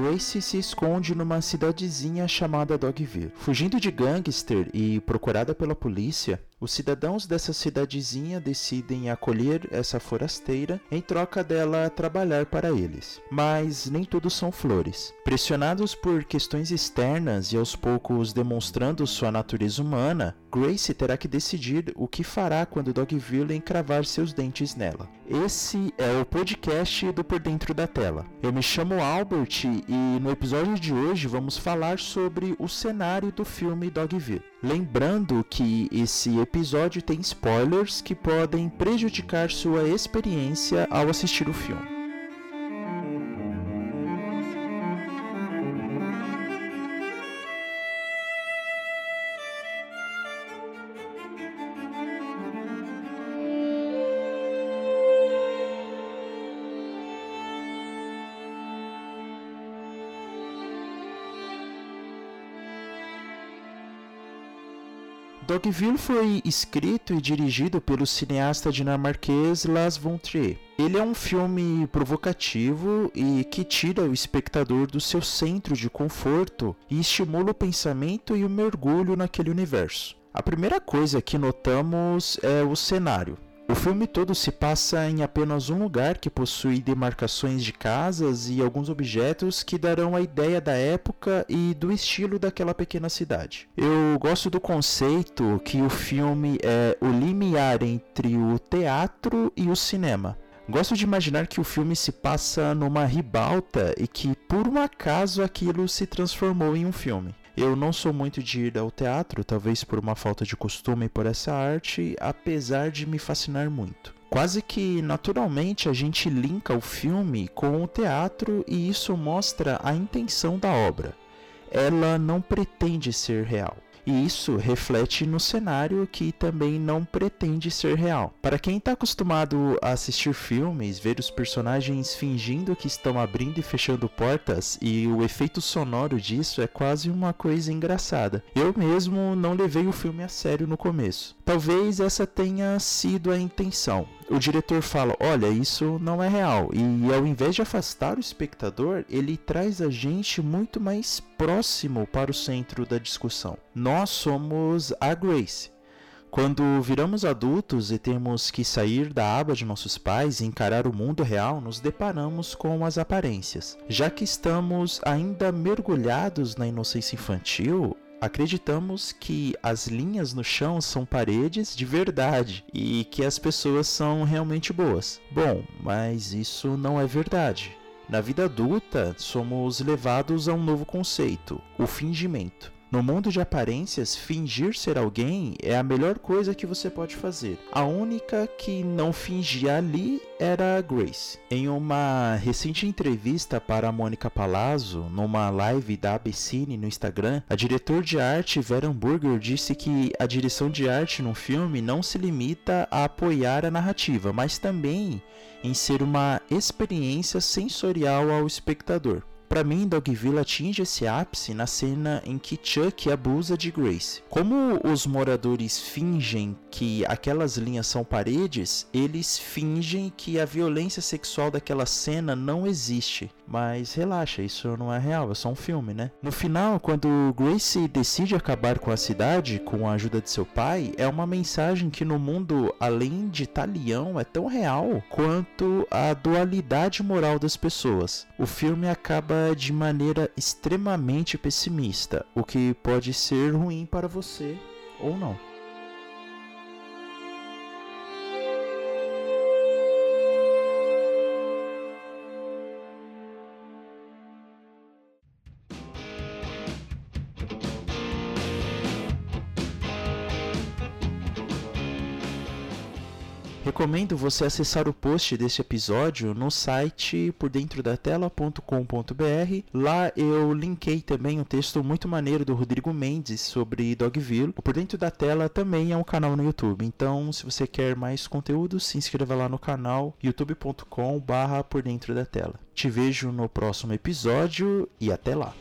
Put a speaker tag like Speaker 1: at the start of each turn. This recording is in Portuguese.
Speaker 1: Grace se esconde numa cidadezinha chamada Dogville. Fugindo de gangster e procurada pela polícia, os cidadãos dessa cidadezinha decidem acolher essa forasteira em troca dela trabalhar para eles. Mas nem tudo são flores. Pressionados por questões externas e aos poucos demonstrando sua natureza humana, Grace terá que decidir o que fará quando Dogville encravar seus dentes nela. Esse é o podcast do Por Dentro da Tela. Eu me chamo Albert e no episódio de hoje vamos falar sobre o cenário do filme Dogville. Lembrando que esse episódio tem spoilers que podem prejudicar sua experiência ao assistir o filme. Dogville foi escrito e dirigido pelo cineasta dinamarquês Lars von Trier. Ele é um filme provocativo e que tira o espectador do seu centro de conforto e estimula o pensamento e o mergulho naquele universo. A primeira coisa que notamos é o cenário. O filme todo se passa em apenas um lugar que possui demarcações de casas e alguns objetos que darão a ideia da época e do estilo daquela pequena cidade. Eu gosto do conceito que o filme é o limiar entre o teatro e o cinema. Gosto de imaginar que o filme se passa numa ribalta e que por um acaso aquilo se transformou em um filme. Eu não sou muito de ir ao teatro, talvez por uma falta de costume por essa arte, apesar de me fascinar muito. Quase que naturalmente a gente linka o filme com o teatro e isso mostra a intenção da obra. Ela não pretende ser real. E isso reflete no cenário que também não pretende ser real. Para quem está acostumado a assistir filmes, ver os personagens fingindo que estão abrindo e fechando portas e o efeito sonoro disso é quase uma coisa engraçada. Eu mesmo não levei o filme a sério no começo. Talvez essa tenha sido a intenção o diretor fala: olha, isso não é real. E ao invés de afastar o espectador, ele traz a gente muito mais próximo para o centro da discussão. Nós somos a Grace. Quando viramos adultos e temos que sair da aba de nossos pais e encarar o mundo real, nos deparamos com as aparências. Já que estamos ainda mergulhados na inocência infantil, acreditamos que as linhas no chão são paredes de verdade e que as pessoas são realmente boas. Bom, mas isso não é verdade. Na vida adulta, somos levados a um novo conceito: o fingimento. No mundo de aparências, fingir ser alguém é a melhor coisa que você pode fazer. A única que não fingia ali era Grace. Em uma recente entrevista para a Mônica Palazzo, numa live da ABCine no Instagram, a diretora de arte Vera Hamburger disse que a direção de arte num filme não se limita a apoiar a narrativa, mas também em ser uma experiência sensorial ao espectador. Para mim, Dogville atinge esse ápice na cena em que Chuck abusa de Grace. Como os moradores fingem que aquelas linhas são paredes, eles fingem que a violência sexual daquela cena não existe. Mas relaxa, isso não é real, é só um filme, né? No final, quando Grace decide acabar com a cidade com a ajuda de seu pai, é uma mensagem que no mundo além de talião é tão real quanto a dualidade moral das pessoas. O filme acaba de maneira extremamente pessimista, o que pode ser ruim para você ou não. Recomendo você acessar o post deste episódio no site pordentrodatela.com.br. Lá eu linkei também um texto muito maneiro do Rodrigo Mendes sobre Dogville. O Por Dentro da Tela também é um canal no YouTube. Então, se você quer mais conteúdo, se inscreva lá no canal youtube.com/por dentro da tela. Te vejo no próximo episódio e até lá.